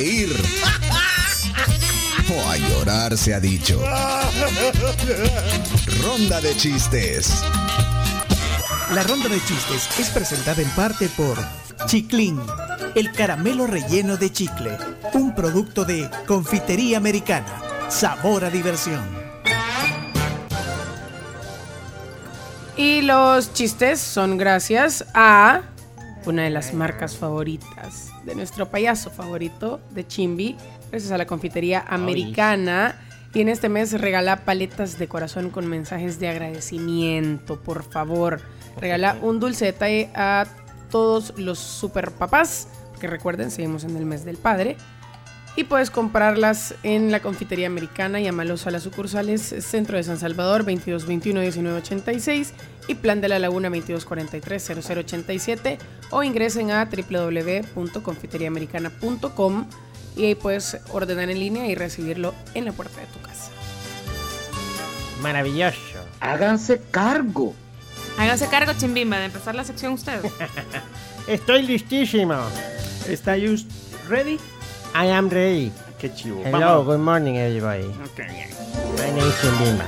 reír o a llorar se ha dicho. Ronda de chistes. La ronda de chistes es presentada en parte por Chiclin, el caramelo relleno de chicle, un producto de confitería americana. Sabor a diversión. Y los chistes son gracias a una de las marcas favoritas de nuestro payaso favorito de Chimbi, gracias a la confitería americana. Y en este mes regala paletas de corazón con mensajes de agradecimiento, por favor. Regala un dulce detalle a todos los super papás, que recuerden, seguimos en el mes del padre. Y puedes comprarlas en la confitería americana. Llámalos a las sucursales Centro de San Salvador 2221-1986 y Plan de la Laguna 2243-0087 o ingresen a www.confiteriaamericana.com y ahí puedes ordenar en línea y recibirlo en la puerta de tu casa. Maravilloso. Háganse cargo. Háganse cargo, Chimbimba, de empezar la sección ustedes. Estoy listísimo. ¿Está you ready? I am ready. Qué chivo. Hello, Vamos. good morning everybody. Ok, bien. My name is Chimbimba.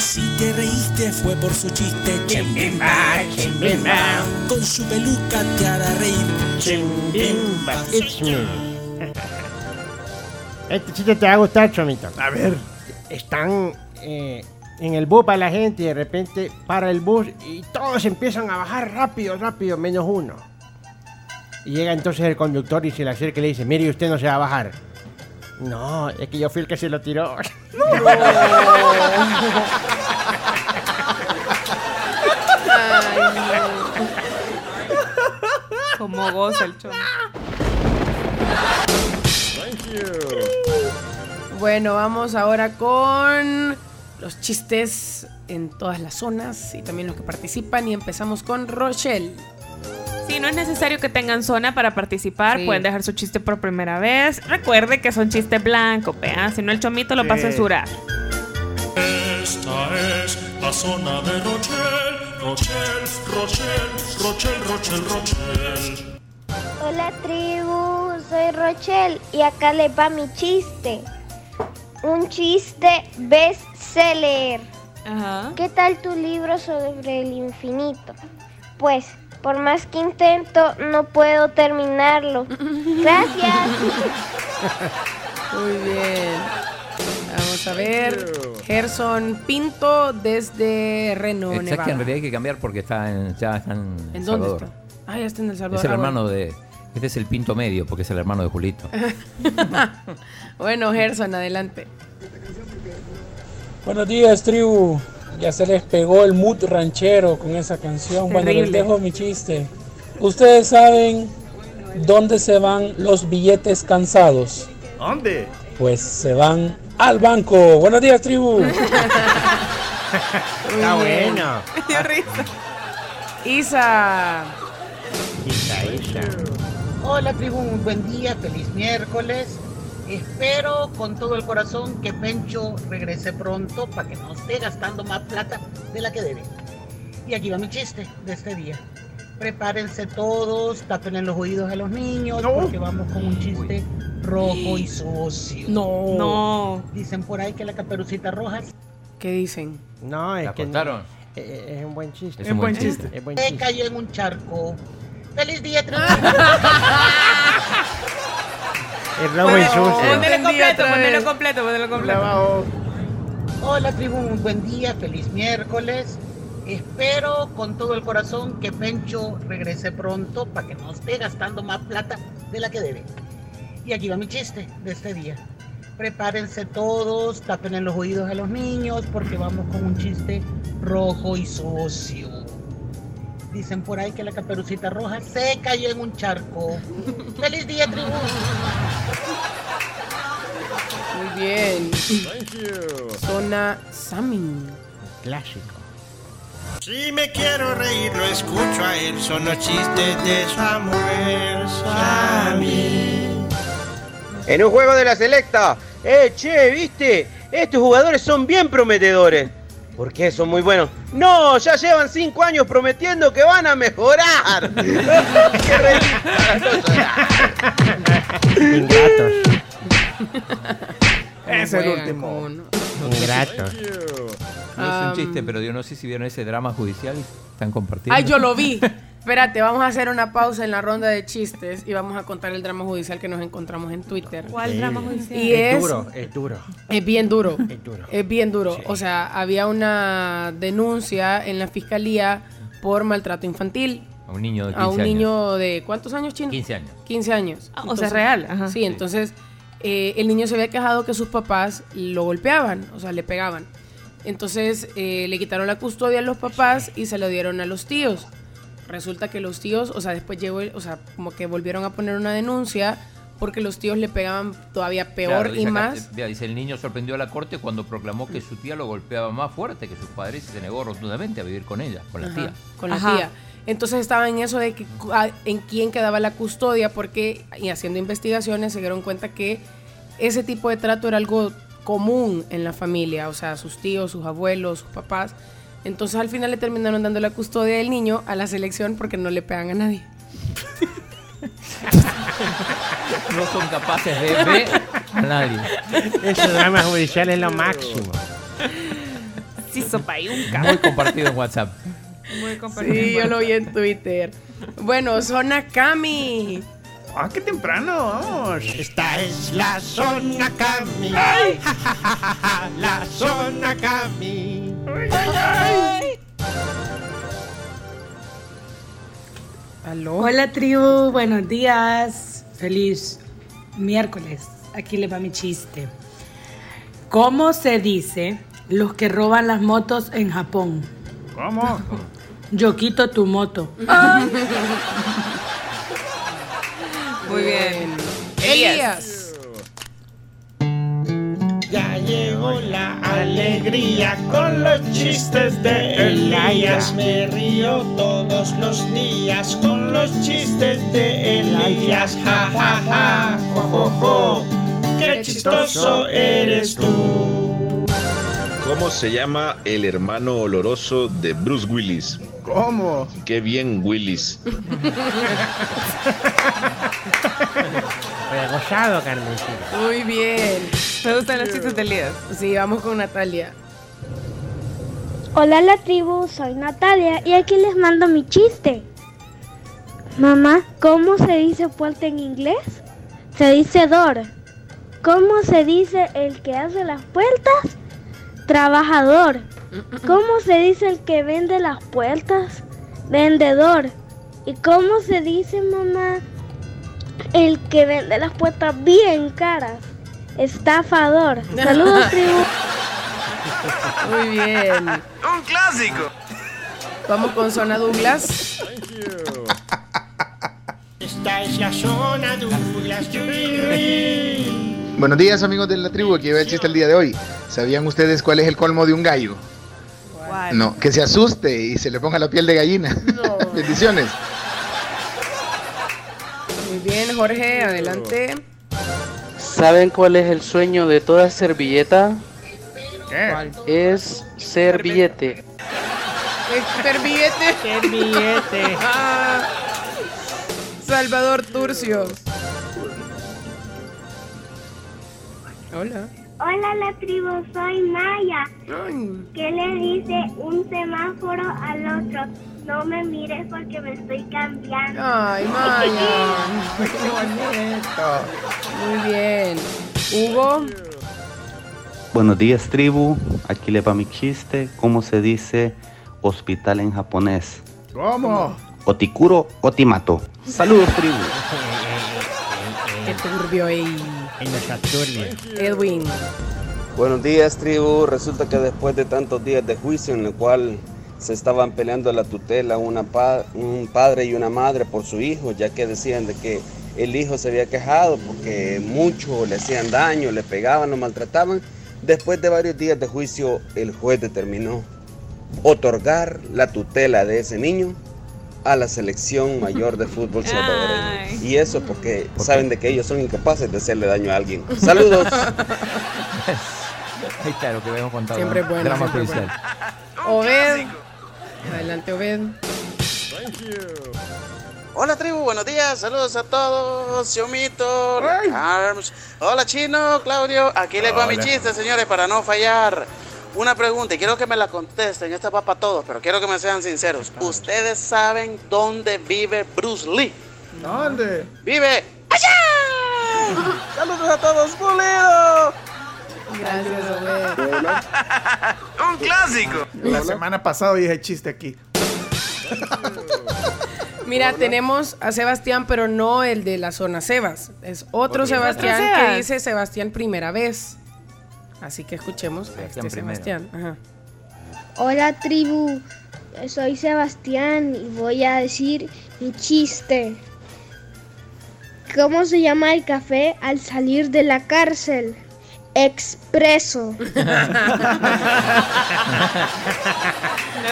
Si te reíste fue por su chiste, Chimbimba, Chimbimba, Con su peluca te hará reír. Chimbimba, it's me. Este chiste te va a gustar, Chomito. A ver. Están eh, en el bus para la gente y de repente para el bus y todos empiezan a bajar rápido, rápido, menos uno. Y llega entonces el conductor y se le acerca y le dice, mire, usted no se va a bajar. No, es que yo fui el que se lo tiró. Como goza el chon. Bueno, vamos ahora con los chistes en todas las zonas y también los que participan y empezamos con Rochelle. Sí, no es necesario que tengan zona para participar. Sí. Pueden dejar su chiste por primera vez. Recuerde que son chistes blancos, vean. Si no, el chomito lo va a censurar. Esta es la zona de Rochelle, Rochelle, Rochelle, Rochelle, Rochelle, Rochelle. Hola tribu, soy Rochelle y acá les va mi chiste. Un chiste bestseller. Ajá. ¿Qué tal tu libro sobre el infinito? Pues, por más que intento, no puedo terminarlo. Gracias. Muy bien. Vamos a ver. Gerson Pinto desde Reno, Exacto, que en Nevada. realidad hay que cambiar porque está en, ya está en, ¿En dónde Salvador. está? Ah, ya está en El Salvador. Es el Ah, hermano de. Este es el Pinto Medio, porque es el hermano de Julito. Bueno, bueno Gerson, adelante. Buenos días, tribu. Ya se les pegó el mood ranchero con esa canción. Bueno, les Terrible. dejo mi chiste. Ustedes saben dónde se van los billetes cansados. ¿Dónde? Pues se van al banco. Buenos días, tribu. Está bueno. Qué risa. Isa. Isa, Isa. Hola tribu, muy buen día, feliz miércoles. Espero con todo el corazón que Pencho regrese pronto para que no esté gastando más plata de la que debe. Y aquí va mi chiste de este día. Prepárense todos, tapen los oídos a los niños porque vamos con un chiste rojo y sucio. No. No. Dicen por ahí que la caperucita roja ¿Qué dicen? No, es ¿La que contaron? eh, eh, es un buen chiste. Es un buen chiste. Es buen se chiste. cayó en un charco. ¡Feliz día, tribu! Es rojo y sucio. Ponelo Entendí completo, ponelo completo, ponelo completo. Hola tribu, muy buen día, feliz miércoles. Espero con todo el corazón que Pencho regrese pronto para que no esté gastando más plata de la que debe. Y aquí va mi chiste de este día. Prepárense todos, tapen los oídos a los niños porque vamos con un chiste rojo y sucio. Dicen por ahí que la caperucita roja se cayó en un charco. ¡Feliz día, tribu! Muy bien. Zona Samin. Clásico. Si me quiero reír, lo escucho a él. Son los chistes de Samuel Sammy. En un juego de la selecta. Eh, che, ¿viste? Estos jugadores son bien prometedores. ¿Por qué son muy buenos? No, ya llevan cinco años prometiendo que van a mejorar. ¡Qué Ingratos. Es el último. Ingratos. No es un Um, chiste, pero yo no sé si vieron ese drama judicial. Están compartiendo. Ay, yo lo vi. Espérate, vamos a hacer una pausa en la ronda de chistes y vamos a contar el drama judicial que nos encontramos en Twitter. ¿Cuál Sí. drama judicial? Y Es es, duro, es duro. es bien duro. Es duro. Es bien duro. O sea, había una denuncia en la fiscalía por maltrato infantil A un niño de 15 a un años. niño de ¿cuántos años, Chino? 15 años. 15 años. Ah, o sea, real, ajá. Sí, entonces eh, el niño se había quejado que sus papás lo golpeaban, o sea, le pegaban. Entonces eh, le quitaron la custodia a los papás y se lo dieron a los tíos. Resulta que los tíos, o sea, después llegó, el- o sea, como que volvieron a poner una denuncia porque los tíos le pegaban todavía peor Claro, y acá, más. eh, vea, dice, el niño sorprendió a la corte cuando proclamó que su tía lo golpeaba más fuerte que sus padres y se negó rotundamente a vivir con ella, con la Ajá, tía. Con la Ajá. tía. Entonces estaba en eso de que, a- en quién quedaba la custodia, porque y haciendo investigaciones se dieron cuenta que ese tipo de trato era algo común en la familia, o sea, sus tíos, sus abuelos, sus papás. Entonces al final le terminaron dando la custodia del niño a la selección porque no le pegan a nadie. No son capaces de ver a nadie. Ese drama judicial es lo máximo. Sí, sopayunca. Muy compartido en WhatsApp. Muy compartido. Sí, yo lo vi en Twitter. Bueno, Zona Cami. Ah, qué temprano, vamos. Esta es la zona Cami. Ja, ja, ja, ja, ja, la zona Cami. ¿Aló? Hola tribu, buenos días. Feliz miércoles. Aquí le va mi chiste. ¿Cómo se dice los que roban las motos en Japón? ¿Cómo? Yo quito tu moto. Muy bien. Elías. Ya llegó la alegría con los chistes de Elías. Me río todos los días con los chistes de Elías. Ja, ja, ja, jo, jo, jo. Qué chistoso eres tú. ¿Cómo se llama el hermano oloroso de Bruce Willis? ¿Cómo? Qué bien, Willis. Regozado, Carmencita. Muy bien. Me gustan los chistes de Elías. Sí, vamos con Natalia. Hola la tribu, soy Natalia y aquí les mando mi chiste. Mamá, ¿cómo se dice puerta en inglés? Se dice door. ¿Cómo se dice el que hace las puertas? Trabajador. ¿Cómo se dice el que vende las puertas? Vendedor. ¿Y cómo se dice, mamá, el que vende las puertas bien caras? Estafador. Saludos, tribu. Muy bien. Un clásico. Vamos con Zona Douglas. Esta es la zona Douglas. Yuri. Buenos días amigos de la tribu, aquí va el chiste el día de hoy. ¿Sabían ustedes cuál es el colmo de un gallo? No, que se asuste y se le ponga la piel de gallina. Bendiciones. Bien, Jorge, adelante. ¿Saben cuál es el sueño de toda servilleta? ¿Qué? Es ser billete. Servillete. Servillete. Ah, Salvador Turcios. Hola. Hola la tribu, soy Maya. ¿Qué le dice un semáforo al otro? No me mires porque me estoy cambiando. Ay, Maya. Qué bonito. Muy bien. Hugo. Buenos días tribu, aquí le va mi chiste. ¿Cómo se dice hospital en japonés? ¿Cómo? Otikuro Otimato. Saludos tribu. Qué turbio ahí. En los. Edwin. Buenos días, tribu. Resulta que después de tantos días de juicio en el cual se estaban peleando la tutela una pa- un padre y una madre por su hijo, ya que decían de que el hijo se había quejado porque mucho le hacían daño, le pegaban, lo maltrataban. Después de varios días de juicio, el juez determinó otorgar la tutela de ese niño a la selección mayor de fútbol salvadoreño. Y eso porque saben de que ellos son incapaces de hacerle daño a alguien. Saludos. Ahí está lo que habíamos contado. Siempre es bueno, Drama siempre es policial. Obed. Adelante, Obed. Hola tribu, buenos días, saludos a todos, Xiomito, Arms. Hola Chino, Claudio, aquí les va mi chiste, señores, para no fallar. Una pregunta, y quiero que me la contesten, esta va para todos, pero quiero que me sean sinceros. ¿Ustedes saben dónde vive Bruce Lee? ¿Dónde? ¡Vive allá! ¡Saludos a todos, pulido! Gracias, Obed. ¡Un clásico! La semana pasada dije chiste aquí. Mira, tenemos a Sebastián, pero no el de la zona Sebas. Es otro Sebastián Sebas. que dice Sebastián primera vez. Así que escuchemos a Sebastián este primero. Sebastián. Ajá. Hola tribu, soy Sebastián y voy a decir mi chiste. ¿Cómo se llama el café al salir de la cárcel? Expreso. Me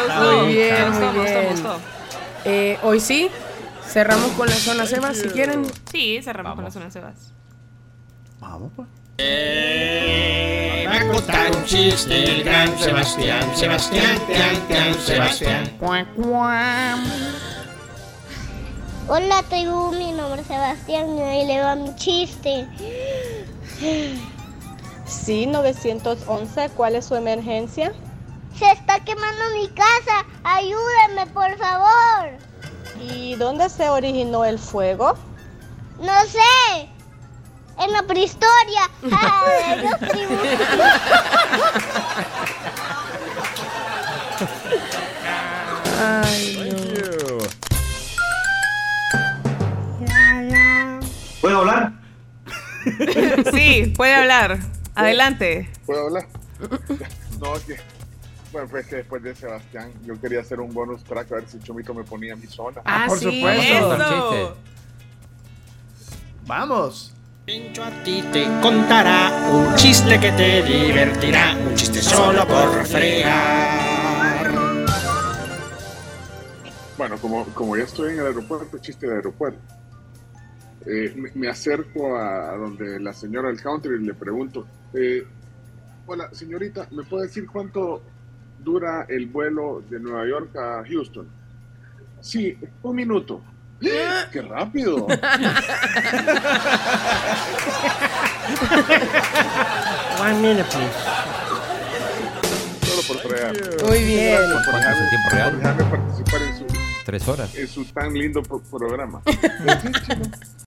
gustó. Muy bien, me gustó, muy me gustó, me bien. gustó. Eh, hoy sí, cerramos con la zona Sebas si quieren. Sí, cerramos con la zona Sebas. Vamos, pues. Va a contar un chiste el gran Sebastián. Sebastián, Tian, Tian, Sebastián. Hola tribu, mi nombre es Sebastián y ahí le va mi chiste. Sí, 911, ¿cuál es su emergencia? Se está quemando mi casa, ayúdenme por favor. ¿Y dónde se originó el fuego? No sé, en la prehistoria. Tribu. ¿Puedo hablar? Sí, puede hablar. Adelante. ¿Puedo hablar? No, que. Bueno, pues que después de Sebastián, yo quería hacer un bonus track a ver si Chomito me ponía mi zona. Ah, Por sí, supuesto. eso. Vamos. Pencho a ti te contará un chiste que te divertirá. Un chiste solo por fregar. Bueno, como, como ya estoy en el aeropuerto, chiste de aeropuerto. Eh, me, me acerco a, a donde la señora del country y le pregunto, eh, hola señorita, ¿me puede decir cuánto dura el vuelo de Nueva York a Houston? Sí, un minuto. ¡Qué rápido! One minute, please. Solo por fregar. Muy bien. Gracias por ¿Cuánto es el tiempo dejarme- real? por dejarme participar en su, Tres horas. en su tan lindo pro- programa.